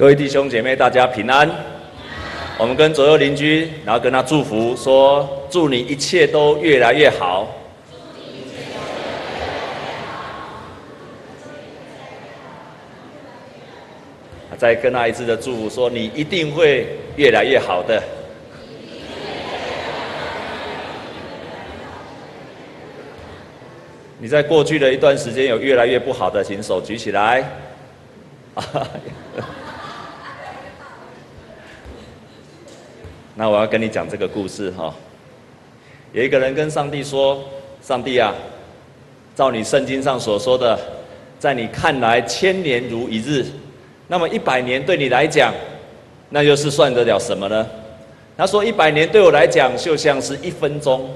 各位弟兄姐妹，大家平安。我们跟左右邻居，然后跟他祝福，说：祝你一切都越来越好。再跟他一次的祝福，说：你一定会越来越好的。你在过去的一段时间有越来越不好的，请手举起来。那我要跟你讲这个故事哈。有一个人跟上帝说：“上帝啊，照你圣经上所说的，在你看来千年如一日，那么一百年对你来讲，那又是算得了什么呢？”他说：“一百年对我来讲就像是一分钟。”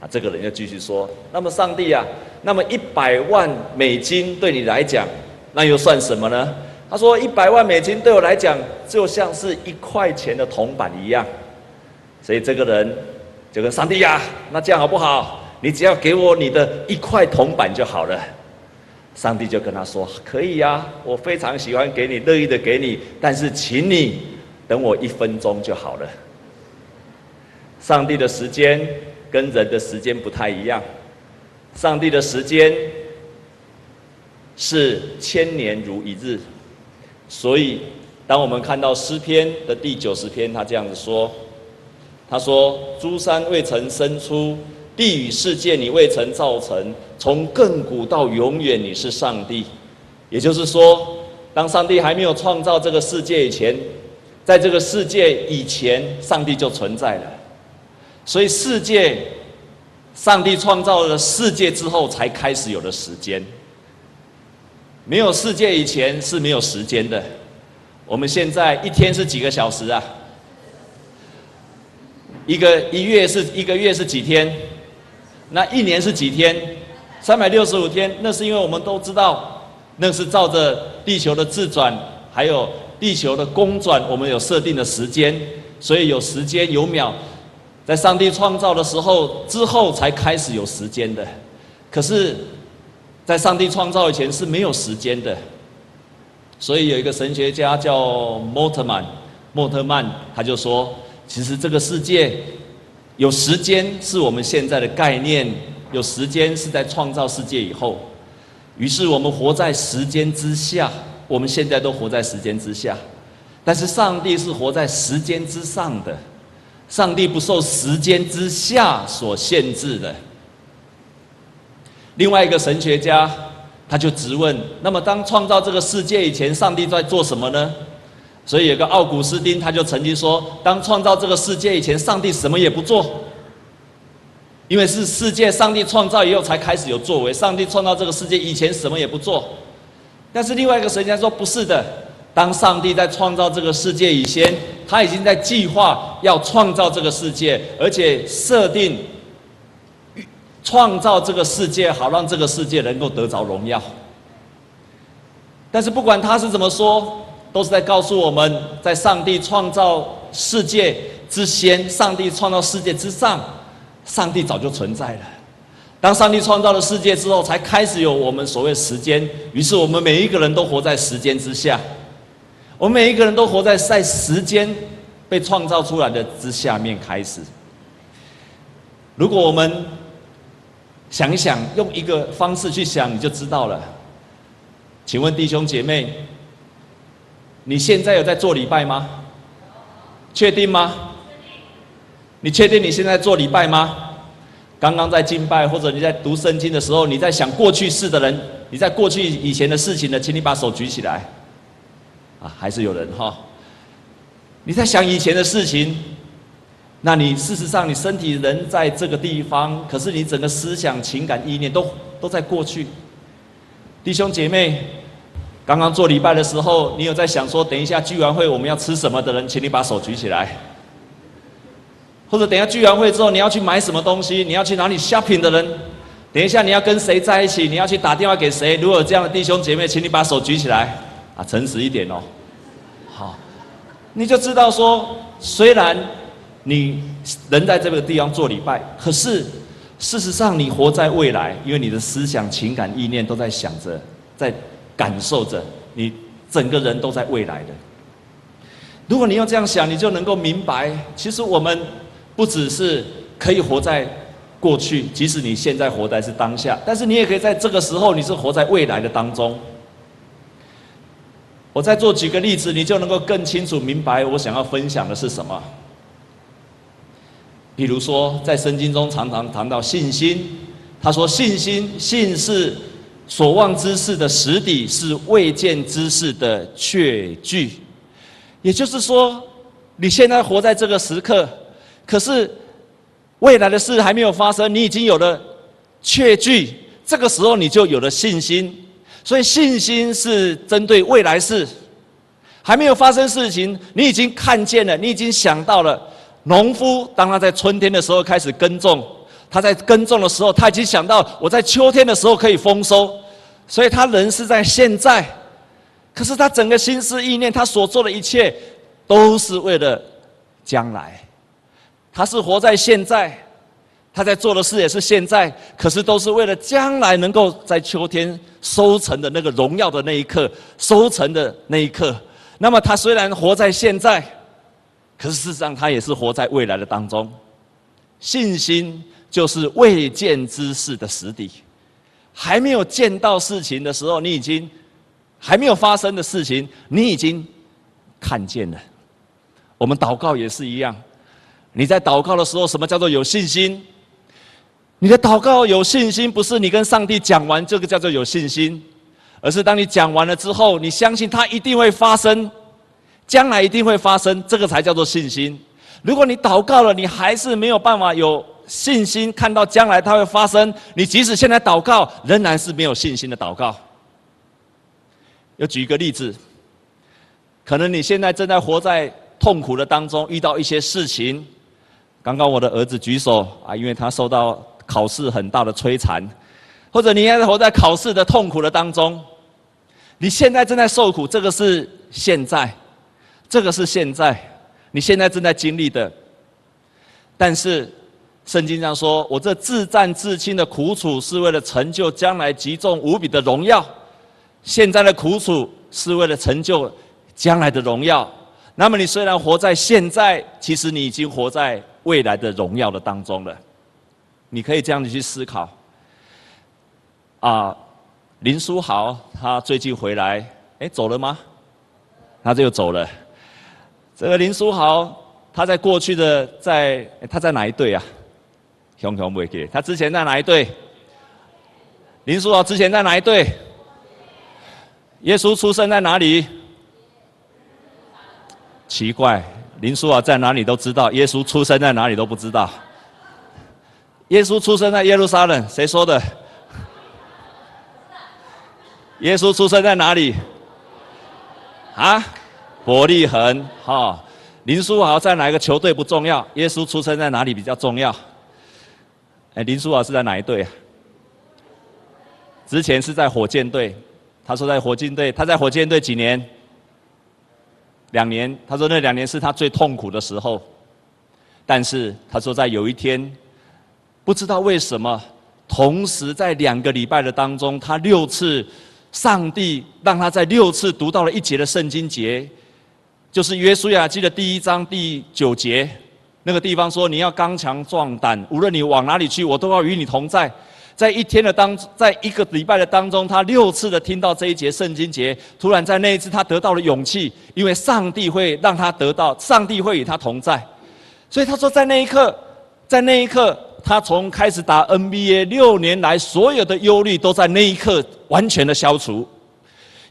啊，这个人又继续说：“那么上帝啊，那么一百万美金对你来讲，那又算什么呢？”他说：“一百万美金对我来讲就像是一块钱的铜板一样。”所以这个人就跟上帝呀，那这样好不好？你只要给我你的一块铜板就好了。上帝就跟他说：“可以呀，我非常喜欢给你，乐意的给你，但是请你等我一分钟就好了。”上帝的时间跟人的时间不太一样，上帝的时间是千年如一日，所以当我们看到诗篇的第九十篇，他这样子说。他说：“诸山未曾生出，地与世界你未曾造成，从亘古到永远你是上帝。也就是说，当上帝还没有创造这个世界以前，在这个世界以前，上帝就存在了。所以，世界，上帝创造了世界之后，才开始有了时间。没有世界以前是没有时间的。我们现在一天是几个小时啊？”一个一月是一个月是几天？那一年是几天？三百六十五天。那是因为我们都知道，那是照着地球的自转，还有地球的公转，我们有设定的时间，所以有时间有秒。在上帝创造的时候之后才开始有时间的。可是，在上帝创造以前是没有时间的。所以有一个神学家叫莫特曼，莫特曼他就说。其实这个世界有时间是我们现在的概念，有时间是在创造世界以后，于是我们活在时间之下，我们现在都活在时间之下，但是上帝是活在时间之上的，上帝不受时间之下所限制的。另外一个神学家他就直问：那么当创造这个世界以前，上帝在做什么呢？所以有个奥古斯丁，他就曾经说：当创造这个世界以前，上帝什么也不做，因为是世界上帝创造以后才开始有作为。上帝创造这个世界以前什么也不做。但是另外一个神学家说：不是的，当上帝在创造这个世界以前，他已经在计划要创造这个世界，而且设定创造这个世界，好让这个世界能够得着荣耀。但是不管他是怎么说。都是在告诉我们，在上帝创造世界之前，上帝创造世界之上，上帝早就存在了。当上帝创造了世界之后，才开始有我们所谓时间。于是我们每一个人都活在时间之下，我们每一个人都活在在时间被创造出来的之下面开始。如果我们想一想，用一个方式去想，你就知道了。请问弟兄姐妹？你现在有在做礼拜吗？确定吗？你确定你现在做礼拜吗？刚刚在敬拜或者你在读圣经的时候，你在想过去式的人，你在过去以前的事情呢？请你把手举起来。啊，还是有人哈。你在想以前的事情，那你事实上你身体人在这个地方，可是你整个思想、情感、意念都都在过去。弟兄姐妹。刚刚做礼拜的时候，你有在想说，等一下聚完会我们要吃什么的人，请你把手举起来。或者等一下聚完会之后，你要去买什么东西，你要去哪里 shopping 的人，等一下你要跟谁在一起，你要去打电话给谁？如果有这样的弟兄姐妹，请你把手举起来，啊，诚实一点哦。好，你就知道说，虽然你人在这个地方做礼拜，可是事实上你活在未来，因为你的思想、情感、意念都在想着，在。感受着，你整个人都在未来的。如果你要这样想，你就能够明白，其实我们不只是可以活在过去，即使你现在活在是当下，但是你也可以在这个时候，你是活在未来的当中。我再做几个例子，你就能够更清楚明白我想要分享的是什么。比如说，在圣经中常常谈到信心，他说：“信心，信是所望之事的实底，是未见之事的确据。”也就是说，你现在活在这个时刻，可是未来的事还没有发生，你已经有了确据，这个时候你就有了信心。所以信心是针对未来事，还没有发生事情，你已经看见了，你已经想到了。农夫当他在春天的时候开始耕种，他在耕种的时候，他已经想到我在秋天的时候可以丰收，所以他人是在现在。可是他整个心思意念，他所做的一切，都是为了将来。他是活在现在。他在做的事也是现在，可是都是为了将来能够在秋天收成的那个荣耀的那一刻，收成的那一刻。那么他虽然活在现在，可是事实上他也是活在未来的当中。信心就是未见之事的实底，还没有见到事情的时候，你已经还没有发生的事情，你已经看见了。我们祷告也是一样，你在祷告的时候，什么叫做有信心？你的祷告有信心，不是你跟上帝讲完这个叫做有信心，而是当你讲完了之后，你相信它一定会发生，将来一定会发生，这个才叫做信心。如果你祷告了，你还是没有办法有信心看到将来它会发生，你即使现在祷告，仍然是没有信心的祷告。要举一个例子，可能你现在正在活在痛苦的当中，遇到一些事情。刚刚我的儿子举手啊，因为他受到。考试很大的摧残，或者你现在活在考试的痛苦的当中，你现在正在受苦，这个是现在，这个是现在，你现在正在经历的。但是圣经上说，我这自战自轻的苦楚，是为了成就将来极重无比的荣耀。现在的苦楚是为了成就将来的荣耀。那么你虽然活在现在，其实你已经活在未来的荣耀的当中了。你可以这样子去思考。啊，林书豪他最近回来，哎，走了吗？他就走了。这个林书豪他在过去的在他在哪一队啊？熊熊不会给。他之前在哪一队？林书豪之前在哪一队？耶稣出生在哪里？奇怪，林书豪在哪里都知道，耶稣出生在哪里都不知道。耶稣出生在耶路撒冷，谁说的？耶稣出生在哪里？啊，伯利恒。哈，林书豪在哪一个球队不重要，耶稣出生在哪里比较重要？哎，林书豪是在哪一队啊？之前是在火箭队，他说在火箭队，他在火箭队几年？两年。他说那两年是他最痛苦的时候，但是他说在有一天。不知道为什么，同时在两个礼拜的当中，他六次，上帝让他在六次读到了一节的圣经节，就是约书亚记的第一章第九节，那个地方说：“你要刚强壮胆，无论你往哪里去，我都要与你同在。”在一天的当，在一个礼拜的当中，他六次的听到这一节圣经节，突然在那一次他得到了勇气，因为上帝会让他得到，上帝会与他同在，所以他说在那一刻，在那一刻。他从开始打 NBA 六年来，所有的忧虑都在那一刻完全的消除。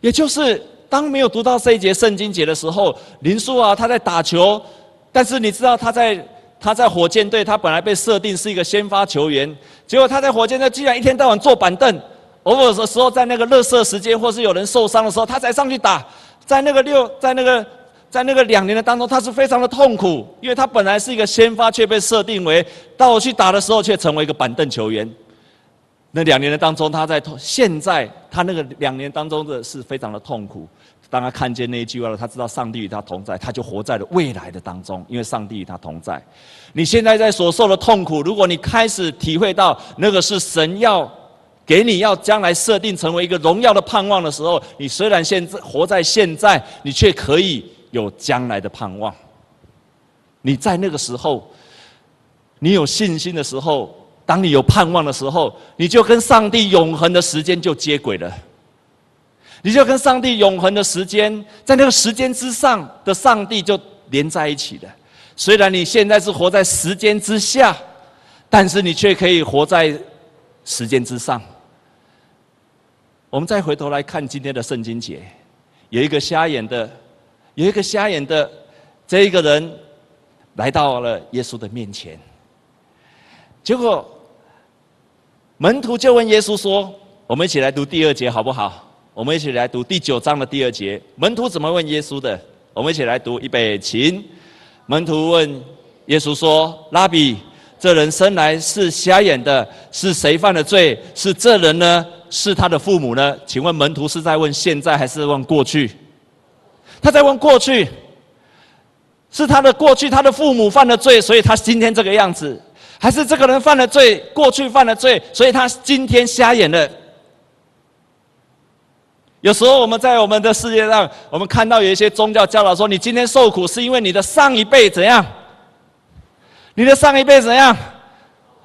也就是当没有读到这一节圣经节的时候，林书啊，他在打球，但是你知道他在他在火箭队，他本来被设定是一个先发球员，结果他在火箭队居然一天到晚坐板凳，偶尔的时候在那个垃圾时间或是有人受伤的时候，他才上去打，在那个六在那个。在那个两年的当中，他是非常的痛苦，因为他本来是一个先发，却被设定为到我去打的时候，却成为一个板凳球员。那两年的当中，他在痛，现在他那个两年当中的是非常的痛苦。当他看见那一句话了，他知道上帝与他同在，他就活在了未来的当中，因为上帝与他同在。你现在在所受的痛苦，如果你开始体会到那个是神要给你要将来设定成为一个荣耀的盼望的时候，你虽然现在活在现在，你却可以。有将来的盼望。你在那个时候，你有信心的时候，当你有盼望的时候，你就跟上帝永恒的时间就接轨了。你就跟上帝永恒的时间，在那个时间之上的上帝就连在一起了。虽然你现在是活在时间之下，但是你却可以活在时间之上。我们再回头来看今天的圣经节，有一个瞎眼的，有一个瞎眼的这一个人来到了耶稣的面前，结果门徒就问耶稣说：“我们一起来读第二节好不好？”我们一起来读第九章的第二节。门徒怎么问耶稣的？我们一起来读，预备，起。门徒问耶稣说：“拉比，这人生来是瞎眼的，是谁犯的罪？是这人呢？是他的父母呢？”请问门徒是在问现在还是问过去？他在问过去，是他的过去，他的父母犯了罪，所以他今天这个样子；还是这个人犯了罪，过去犯了罪，所以他今天瞎眼了？有时候我们在我们的世界上，我们看到有一些宗教教导说，你今天受苦是因为你的上一辈怎样？你的上一辈怎样？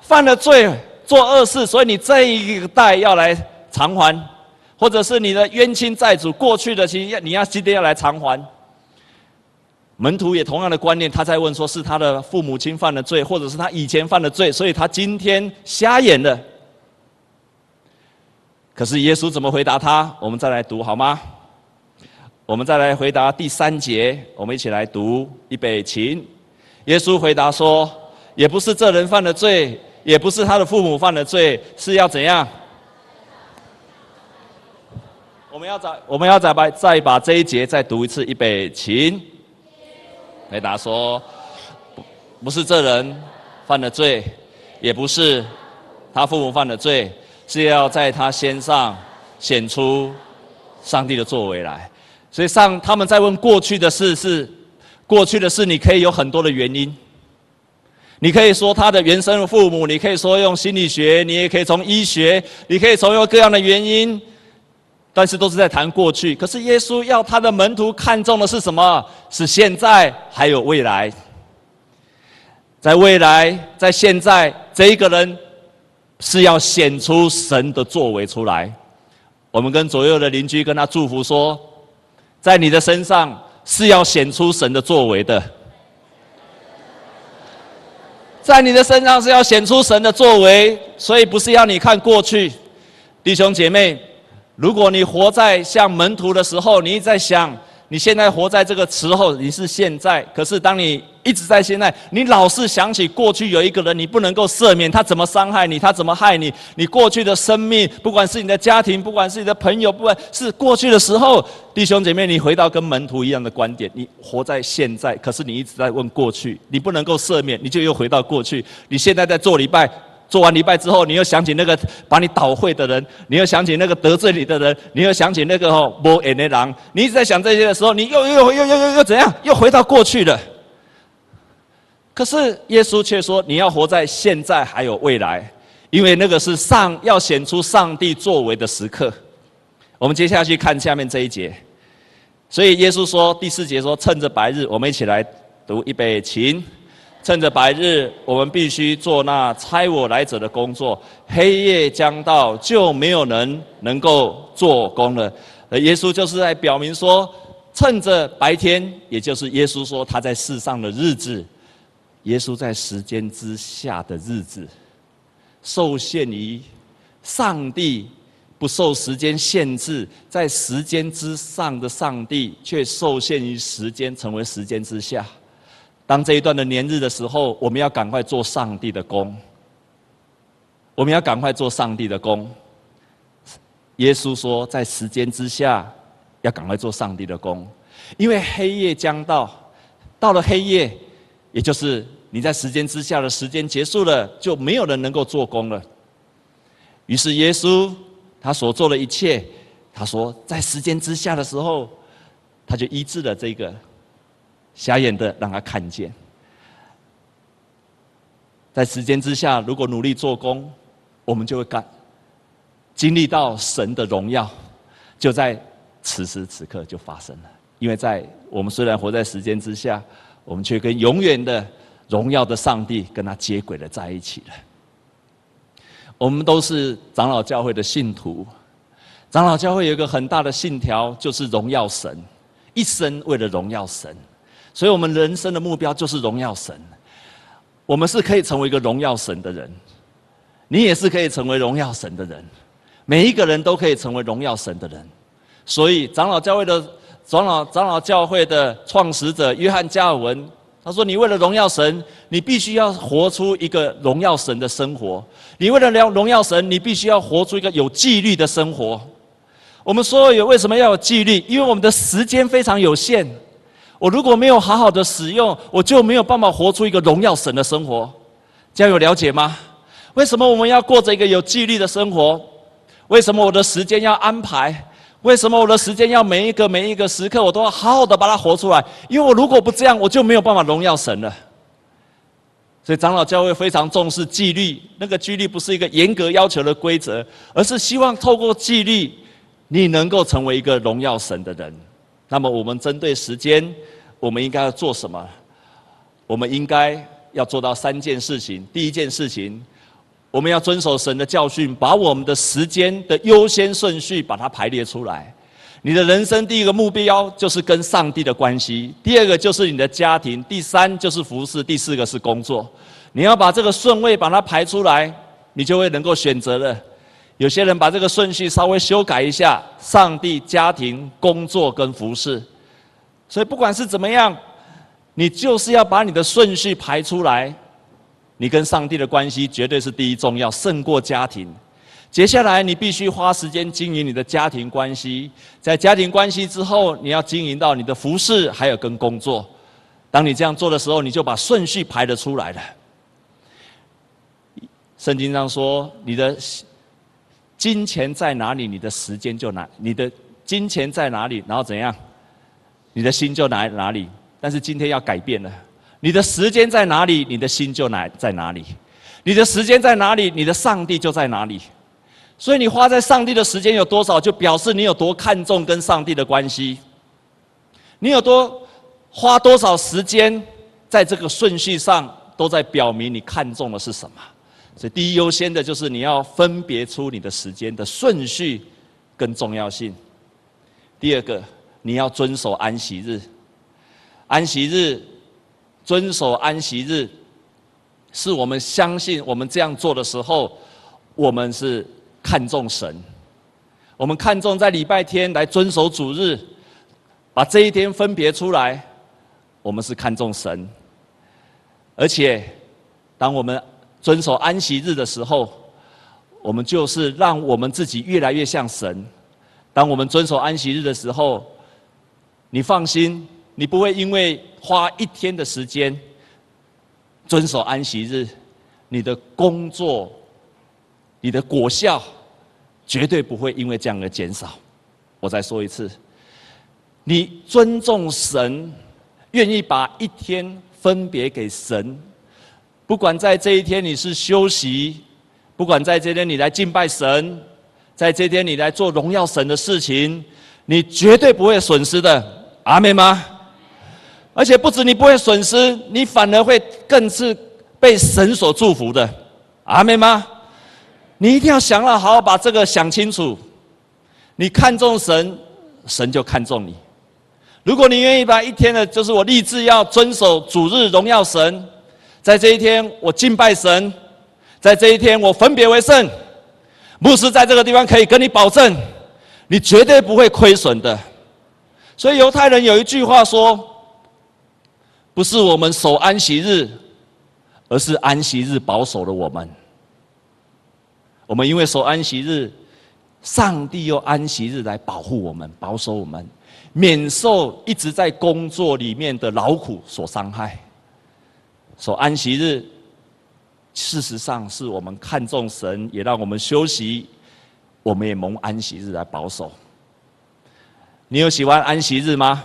犯了罪，做恶事，所以你这一代要来偿还，或者是你的冤亲债主过去的，其实你要今天要来偿还。门徒也同样的观念，他在问说，是他的父母亲犯了罪，或者是他以前犯了罪，所以他今天瞎眼了。可是耶稣怎么回答他？我们再来读好吗？我们再来回答第三节，我们一起来读，预备，起。耶稣回答说：“也不是这人犯了罪，也不是他的父母犯了罪，是要怎样？”我们要再，我们要再把再把这一节再读一次，预备，起。回答说：“不是这人犯了罪，也不是他父母犯了罪。”是要在他身上显出上帝的作为来，所以上他们在问过去的事是过去的事，你可以有很多的原因，你可以说他的原生父母，你可以说用心理学，你也可以从医学，你可以从用各样的原因，但是都是在谈过去。可是耶稣要他的门徒看重的是什么？是现在还有未来，在未来，在现在这一个人。是要显出神的作为出来。我们跟左右的邻居跟他祝福说，在你的身上是要显出神的作为的，在你的身上是要显出神的作为，所以不是要你看过去，弟兄姐妹，如果你活在像门徒的时候，你一直在想。你现在活在这个时候，你是现在。可是当你一直在现在，你老是想起过去有一个人，你不能够赦免他怎么伤害你，他怎么害你。你过去的生命，不管是你的家庭，不管是你的朋友，不管是过去的时候，弟兄姐妹，你回到跟门徒一样的观点，你活在现在，可是你一直在问过去，你不能够赦免，你就又回到过去。你现在在做礼拜。做完礼拜之后，你又想起那个把你倒会的人，你又想起那个得罪你的人，你又想起那个哦无缘的狼，你一直在想这些的时候，你又又又又又又怎样？又回到过去了。可是耶稣却说，你要活在现在还有未来，因为那个是上要显出上帝作为的时刻。我们接下去看下面这一节，所以耶稣说第四节说，趁着白日，我们一起来读预备，请。趁着白日，我们必须做那猜我来者的工作；黑夜将到，就没有人能够做工了。而耶稣就是在表明说，趁着白天，也就是耶稣说他在世上的日子，耶稣在时间之下的日子，受限于上帝不受时间限制，在时间之上的上帝却受限于时间，成为时间之下。当这一段的年日的时候，我们要赶快做上帝的工。我们要赶快做上帝的工。耶稣说，在时间之下，要赶快做上帝的工，因为黑夜将到，到了黑夜，也就是你在时间之下的时间结束了，就没有人能够做工了。于是耶稣他所做的一切，他说在时间之下的时候，他就医治了这个。瞎眼的让他看见，在时间之下，如果努力做工，我们就会干，经历到神的荣耀，就在此时此刻就发生了。因为在我们虽然活在时间之下，我们却跟永远的荣耀的上帝跟他接轨了在一起了。我们都是长老教会的信徒，长老教会有一个很大的信条，就是荣耀神，一生为了荣耀神，所以我们人生的目标就是荣耀神。我们是可以成为一个荣耀神的人，你也是可以成为荣耀神的人，每一个人都可以成为荣耀神的人。所以长老教会的长老长老教会的创始者约翰加尔文，他说：“你为了荣耀神，你必须要活出一个荣耀神的生活。你为了荣荣耀神，你必须要活出一个有纪律的生活。我们说有为什么要有纪律？因为我们的时间非常有限。”我如果没有好好的使用，我就没有办法活出一个荣耀神的生活。这样有了解吗？为什么我们要过着一个有纪律的生活？为什么我的时间要安排？为什么我的时间要每一个每一个时刻我都要好好的把它活出来？因为我如果不这样，我就没有办法荣耀神了。所以长老教会非常重视纪律，那个纪律不是一个严格要求的规则，而是希望透过纪律，你能够成为一个荣耀神的人。那么，我们针对时间，我们应该要做什么？我们应该要做到三件事情。第一件事情，我们要遵守神的教训，把我们的时间的优先顺序把它排列出来。你的人生第一个目标就是跟上帝的关系，第二个就是你的家庭，第三就是服侍，第四个是工作。你要把这个顺位把它排出来，你就会能够选择了。有些人把这个顺序稍微修改一下，上帝、家庭、工作跟服饰。所以不管是怎么样，你就是要把你的顺序排出来。你跟上帝的关系绝对是第一重要，胜过家庭。接下来你必须花时间经营你的家庭关系，在家庭关系之后，你要经营到你的服饰，还有跟工作。当你这样做的时候，你就把顺序排得出来了。圣经上说，你的。金钱在哪里，你的时间就哪；你的金钱在哪里，然后怎样，你的心就哪哪里。但是今天要改变了，你的时间在哪里，你的心就哪在哪里。你的时间在哪里，你的上帝就在哪里。所以你花在上帝的时间有多少，就表示你有多看重跟上帝的关系。你有多花多少时间在这个顺序上，都在表明你看重的是什么。所以，第一优先的就是你要分别出你的时间的顺序跟重要性。第二个，你要遵守安息日。安息日，遵守安息日，是我们相信我们这样做的时候，我们是看重神。我们看重在礼拜天来遵守主日，把这一天分别出来，我们是看重神。而且，当我们遵守安息日的时候，我们就是让我们自己越来越像神。当我们遵守安息日的时候，你放心，你不会因为花一天的时间遵守安息日，你的工作、你的果效绝对不会因为这样而减少。我再说一次，你尊重神，愿意把一天分别给神。不管在这一天你是休息，不管在这天你来敬拜神，在这天你来做荣耀神的事情，你绝对不会损失的，阿妹吗？而且不止你不会损失，你反而会更是被神所祝福的，阿妹吗？你一定要想了好好把这个想清楚。你看重神，神就看重你。如果你愿意把一天的，就是我立志要遵守主日荣耀神。在这一天，我敬拜神；在这一天，我分别为圣。牧师在这个地方可以跟你保证，你绝对不会亏损的。所以犹太人有一句话说：“不是我们守安息日，而是安息日保守了我们。”我们因为守安息日，上帝用安息日来保护我们、保守我们，免受一直在工作里面的劳苦所伤害。守安息日，事实上是我们看重神，也让我们休息。我们也蒙安息日来保守。你有喜欢安息日吗？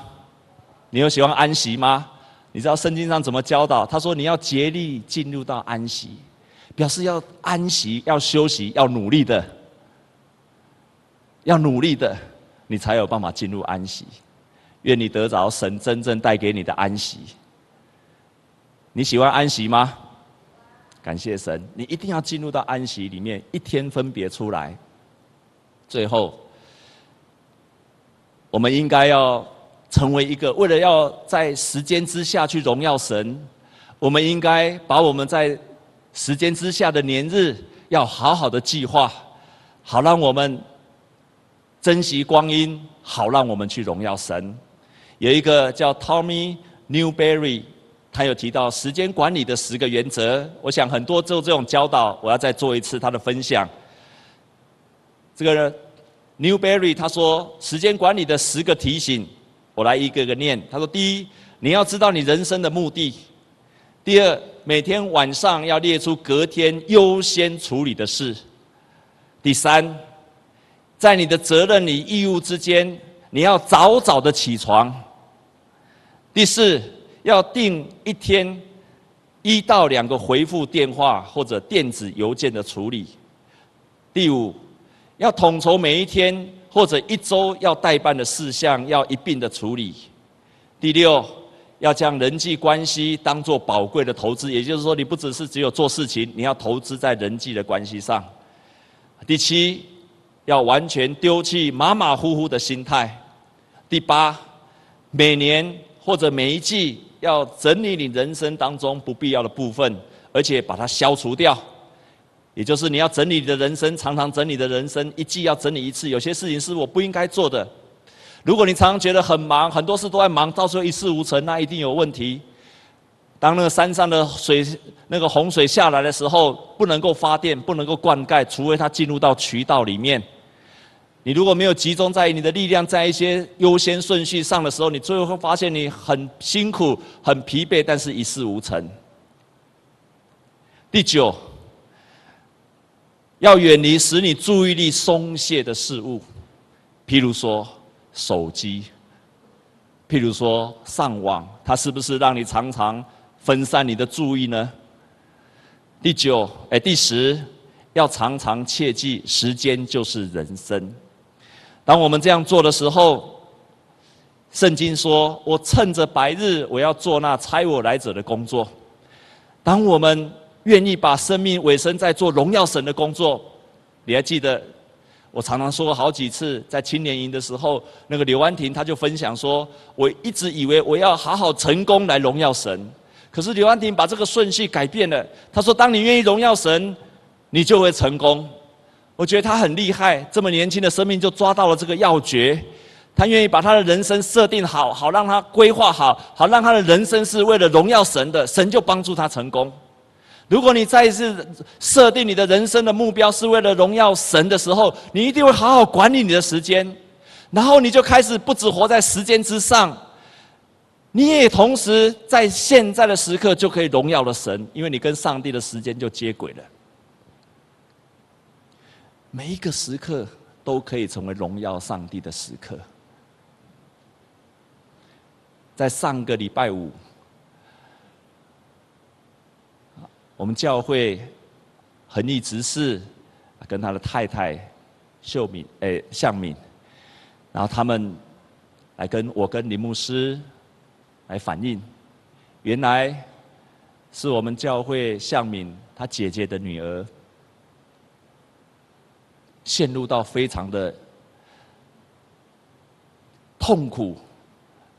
你有喜欢安息吗？你知道圣经上怎么教导？他说：“你要竭力进入到安息，表示要安息、要休息、要努力的，要努力的，你才有办法进入安息。愿你得着神真正带给你的安息。你喜欢安息吗？感谢神，你一定要进入到安息里面，一天分别出来。最后，我们应该要成为一个为了要在时间之下去荣耀神，我们应该把我们在时间之下的年日要好好的计划，好让我们珍惜光阴，好让我们去荣耀神。有一个叫 Tommy Newberry。他有提到时间管理的十个原则，我想很多做这种教导，我要再做一次他的分享。这个 Newberry 他说时间管理的十个提醒，我来一个个念。他说：第一，你要知道你人生的目的；第二，每天晚上要列出隔天优先处理的事；第三，在你的责任与义务之间，你要早早的起床；第四。要定一天一到两个回复电话或者电子邮件的处理。第五，要统筹每一天或者一周要代办的事项，要一并的处理。第六，要将人际关系当作宝贵的投资，也就是说，你不只是只有做事情，你要投资在人际的关系上。第七，要完全丢弃马马虎虎的心态。第八，每年或者每一季。要整理你人生当中不必要的部分，而且把它消除掉。也就是你要整理你的人生，常常整理的人生，一季要整理一次。有些事情是我不应该做的。如果你常常觉得很忙，很多事都在忙，到时候一事无成，那一定有问题。当那个山上的水，那个洪水下来的时候，不能够发电，不能够灌溉，除非它进入到渠道里面。你如果没有集中在你的力量，在一些优先顺序上的时候，你最后会发现你很辛苦、很疲惫，但是一事无成。第九，要远离使你注意力松懈的事物，譬如说手机，譬如说上网，它是不是让你常常分散你的注意呢？第九，哎，第十，要常常切记，时间就是人生。当我们这样做的时候，圣经说：“我趁着白日，我要做那差我来者的工作。”当我们愿意把生命委身在做荣耀神的工作，你还记得我常常说过好几次，在青年营的时候，那个刘安婷他就分享说：“我一直以为我要好好成功来荣耀神，可是刘安婷把这个顺序改变了。他说：当你愿意荣耀神，你就会成功。”我觉得他很厉害，这么年轻的生命就抓到了这个要诀。他愿意把他的人生设定好，好让他规划好，好让他的人生是为了荣耀神的，神就帮助他成功。如果你再一次设定你的人生的目标是为了荣耀神的时候，你一定会好好管理你的时间，然后你就开始不只活在时间之上，你也同时在现在的时刻就可以荣耀了神，因为你跟上帝的时间就接轨了。每一个时刻都可以成为荣耀上帝的时刻。在上个礼拜五，我们教会恒毅执事跟他的太太秀敏哎向敏，然后他们来跟我跟林牧师来反映，原来是我们教会向敏他姐姐的女儿。陷入到非常的痛苦、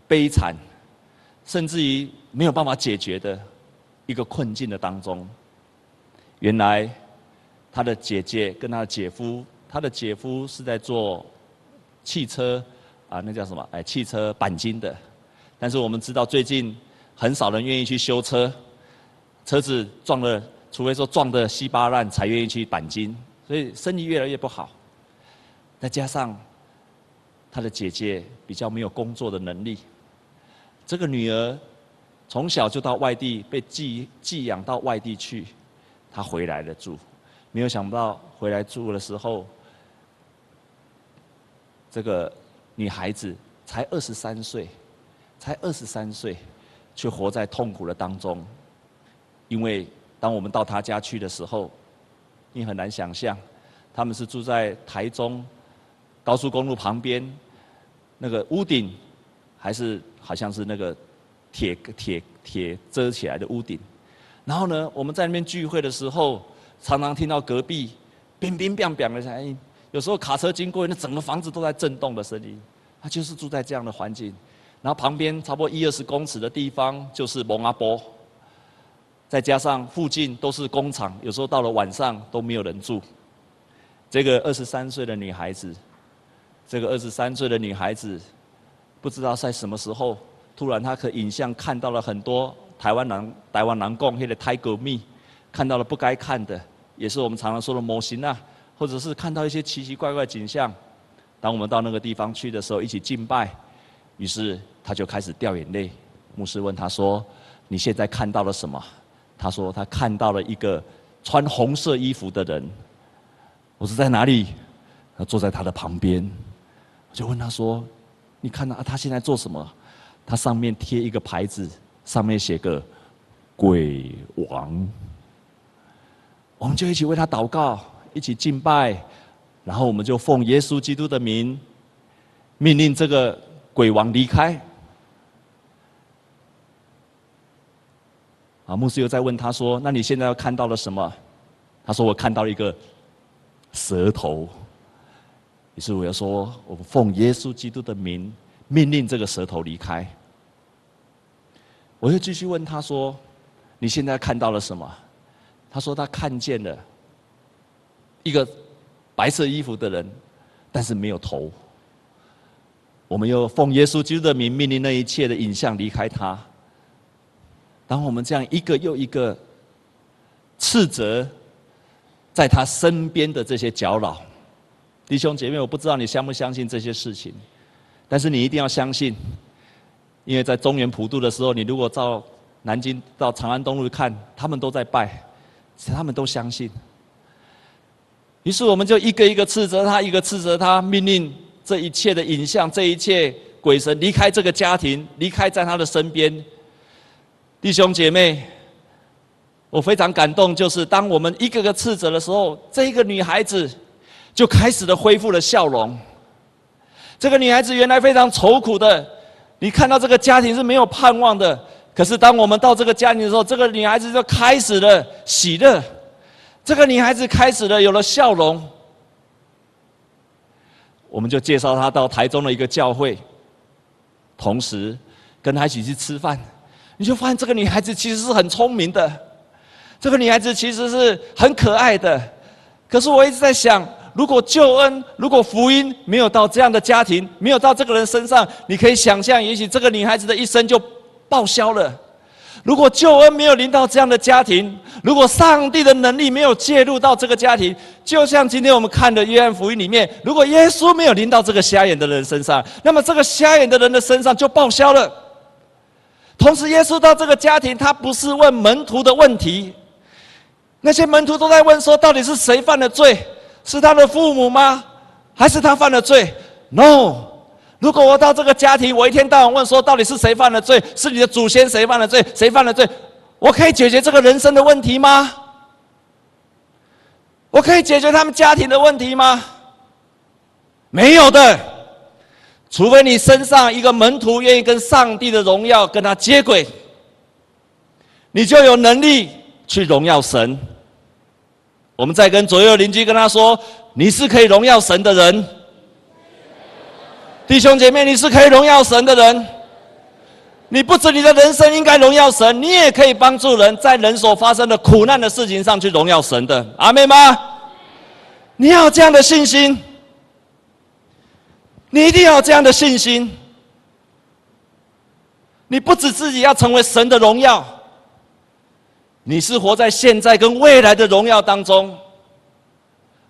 悲惨，甚至于没有办法解决的一个困境的当中。原来他的姐姐跟他的姐夫，他的姐夫是在做汽车啊，那叫什么？哎，汽车钣金的。但是我们知道，最近很少人愿意去修车，车子撞了，除非说撞得稀巴烂，才愿意去钣金。所以生意越来越不好，再加上他的姐姐比较没有工作的能力，这个女儿从小就到外地被寄寄养到外地去，她回来了住，没有想到回来住的时候，这个女孩子才二十三岁，才二十三岁，却活在痛苦的当中，因为当我们到她家去的时候。你很难想象，他们是住在台中高速公路旁边，那个屋顶还是好像是那个铁铁铁遮起来的屋顶。然后呢，我们在那边聚会的时候，常常听到隔壁乒乒乓乓的声音，有时候卡车经过，那整个房子都在震动的声音。他就是住在这样的环境，然后旁边差不多一二十公尺的地方就是蒙阿波，再加上附近都是工厂，有时候到了晚上都没有人住。这个二十三岁的女孩子，这个二十三岁的女孩子，不知道在什么时候，突然她可影像看到了很多台湾人、台湾人共黑的泰革命，看到了不该看的，也是我们常常说的模型啊，或者是看到一些奇奇怪怪的景象。当我们到那个地方去的时候，一起敬拜，于是他就开始掉眼泪。牧师问他说：“你现在看到了什么？”他说：“他看到了一个穿红色衣服的人。”我说：“在哪里？”他坐在他的旁边。我就问他说：“你看到他现在做什么？”他上面贴一个牌子，上面写个“鬼王”。我们就一起为他祷告，一起敬拜。然后我们就奉耶稣基督的名，命令这个鬼王离开。啊，牧师又在问他说：“那你现在要看到了什么？”他说：“我看到了一个舌头。”于是我要说：“我们奉耶稣基督的名，命令这个舌头离开。”我又继续问他说：“你现在看到了什么？”他说：“他看见了一个。”白色衣服的人，但是没有头。我们又奉耶稣基督的名命令那一切的影像离开他。当我们这样一个又一个斥责在他身边的这些搅扰，弟兄姐妹，我不知道你相不相信这些事情，但是你一定要相信，因为在中原普渡的时候，你如果到南京到长安东路看，他们都在拜，他们都相信。于是我们就一个一个斥责他，一个斥责他，命令这一切的影像，这一切鬼神离开这个家庭，离开在他的身边。弟兄姐妹，我非常感动，就是当我们一个个斥责的时候，这一个女孩子就开始了恢复了笑容。这个女孩子原来非常愁苦的，你看到这个家庭是没有盼望的，可是当我们到这个家庭的时候，这个女孩子就开始了喜乐。这个女孩子开始了有了笑容，我们就介绍她到台中的一个教会，同时跟她一起去吃饭，你就发现这个女孩子其实是很聪明的，这个女孩子其实是很可爱的。可是我一直在想，如果救恩，如果福音没有到这样的家庭，没有到这个人身上，你可以想象，也许这个女孩子的一生就报销了。如果救恩没有临到这样的家庭，如果上帝的能力没有介入到这个家庭，就像今天我们看的约翰福音里面，如果耶稣没有临到这个瞎眼的人身上，那么这个瞎眼的人的身上就报销了。同时，耶稣到这个家庭，他不是问门徒的问题，那些门徒都在问说，到底是谁犯了罪？是他的父母吗？还是他犯了罪？No。如果我到这个家庭，我一天到晚问说，到底是谁犯了罪？是你的祖先谁犯了罪？谁犯了罪？我可以解决这个人生的问题吗？我可以解决他们家庭的问题吗？没有的，除非你身上一个门徒愿意跟上帝的荣耀跟他接轨，你就有能力去荣耀神。我们再跟左右邻居跟他说，你是可以荣耀神的人。弟兄姐妹，你是可以荣耀神的人。你不止你的人生应该荣耀神，你也可以帮助人在人所发生的苦难的事情上去荣耀神的。阿妹吗？你要有这样的信心，你一定要有这样的信心。你不止自己要成为神的荣耀，你是活在现在跟未来的荣耀当中，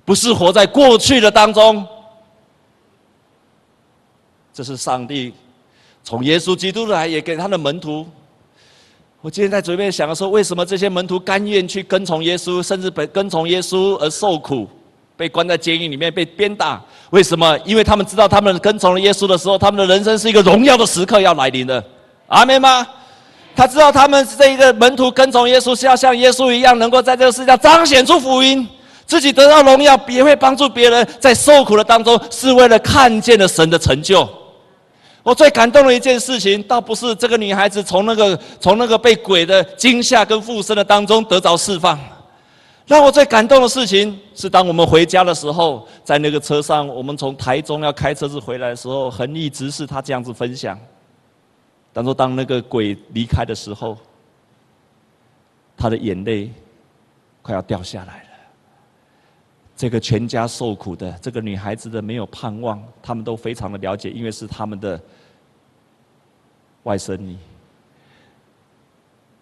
不是活在过去的当中。这是上帝从耶稣基督来，也给他的门徒。我今天在嘴边想的时候，为什么这些门徒甘愿去跟从耶稣，甚至被跟从耶稣而受苦，被关在监狱里面被鞭打？为什么？因为他们知道，他们跟从了耶稣的时候，他们的人生是一个荣耀的时刻要来临的。阿妹吗？他知道他们这一个门徒跟从耶稣，是要像耶稣一样，能够在这个世界上彰显出福音，自己得到荣耀，也会帮助别人，在受苦的当中，是为了看见了神的成就。我最感动的一件事情，倒不是这个女孩子从那个从那个被鬼的惊吓跟附身的当中得着释放。让我最感动的事情是，当我们回家的时候，在那个车上，我们从台中要开车子回来的时候，横一直是他这样子分享。当说当那个鬼离开的时候，他的眼泪快要掉下来了。这个全家受苦的，这个女孩子的没有盼望，他们都非常的了解，因为是他们的外甥女。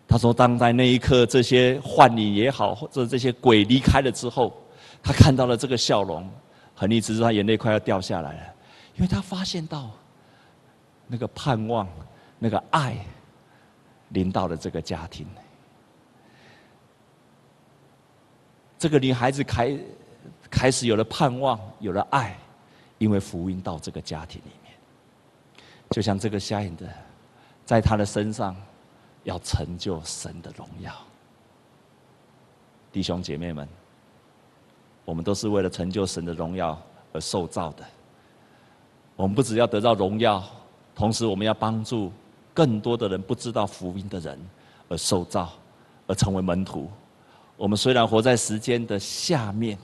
他说：“当在那一刻，这些幻影也好，或者这些鬼离开了之后，他看到了这个笑容，很一直他眼泪快要掉下来了，因为他发现到那个盼望、那个爱临到了这个家庭。这个女孩子开。”开始有了盼望，有了爱，因为福音到这个家庭里面，就像这个瞎眼的，在他的身上要成就神的荣耀。弟兄姐妹们，我们都是为了成就神的荣耀而受造的。我们不只要得到荣耀，同时我们要帮助更多的人不知道福音的人而受造，而成为门徒。我们虽然活在时间的下面。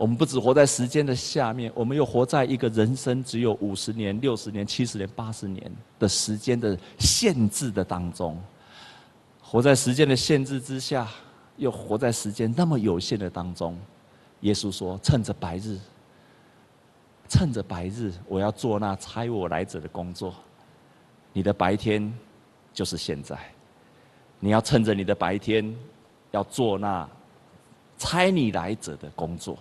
我们不只活在时间的下面，我们又活在一个人生只有五十年、六十年、七十年、八十年的时间的限制的当中，活在时间的限制之下，又活在时间那么有限的当中。耶稣说：“趁着白日，趁着白日，我要做那差我来者的工作。你的白天就是现在，你要趁着你的白天，要做那差你来者的工作。”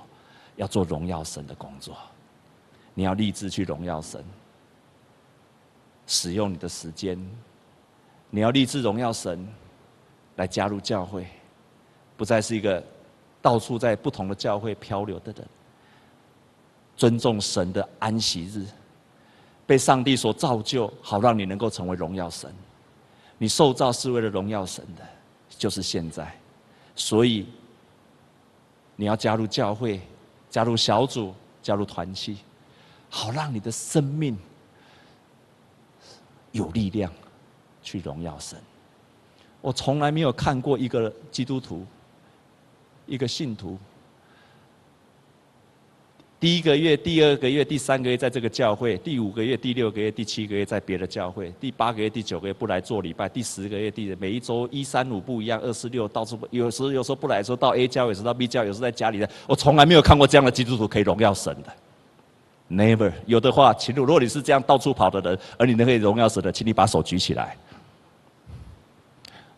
要做荣耀神的工作，你要立志去荣耀神，使用你的时间，你要立志荣耀神，来加入教会，不再是一个到处在不同的教会漂流的人。尊重神的安息日，被上帝所造就，好让你能够成为荣耀神。你受造是为了荣耀神的，就是现在，所以你要加入教会。加入小组，加入团契，好让你的生命有力量去荣耀神。我从来没有看过一个基督徒，一个信徒。第一个月、第二个月、第三个月在这个教会，第五个月、第六个月、第七个月在别的教会，第八个月、第九个月不来做礼拜，第十个月、第每一周一三五不一样，二四六到处有时有时候不来，说到 A 教会，有时到 B 教会，有时在家里的，我从来没有看过这样的基督徒可以荣耀神的，Never。有的话，请如果你是这样到处跑的人，而你能可以荣耀神的，请你把手举起来。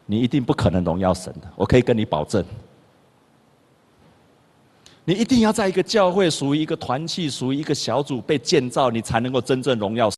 你一定不可能荣耀神的，我可以跟你保证。你一定要在一个教会，属于一个团契，属于一个小组被建造，你才能够真正荣耀。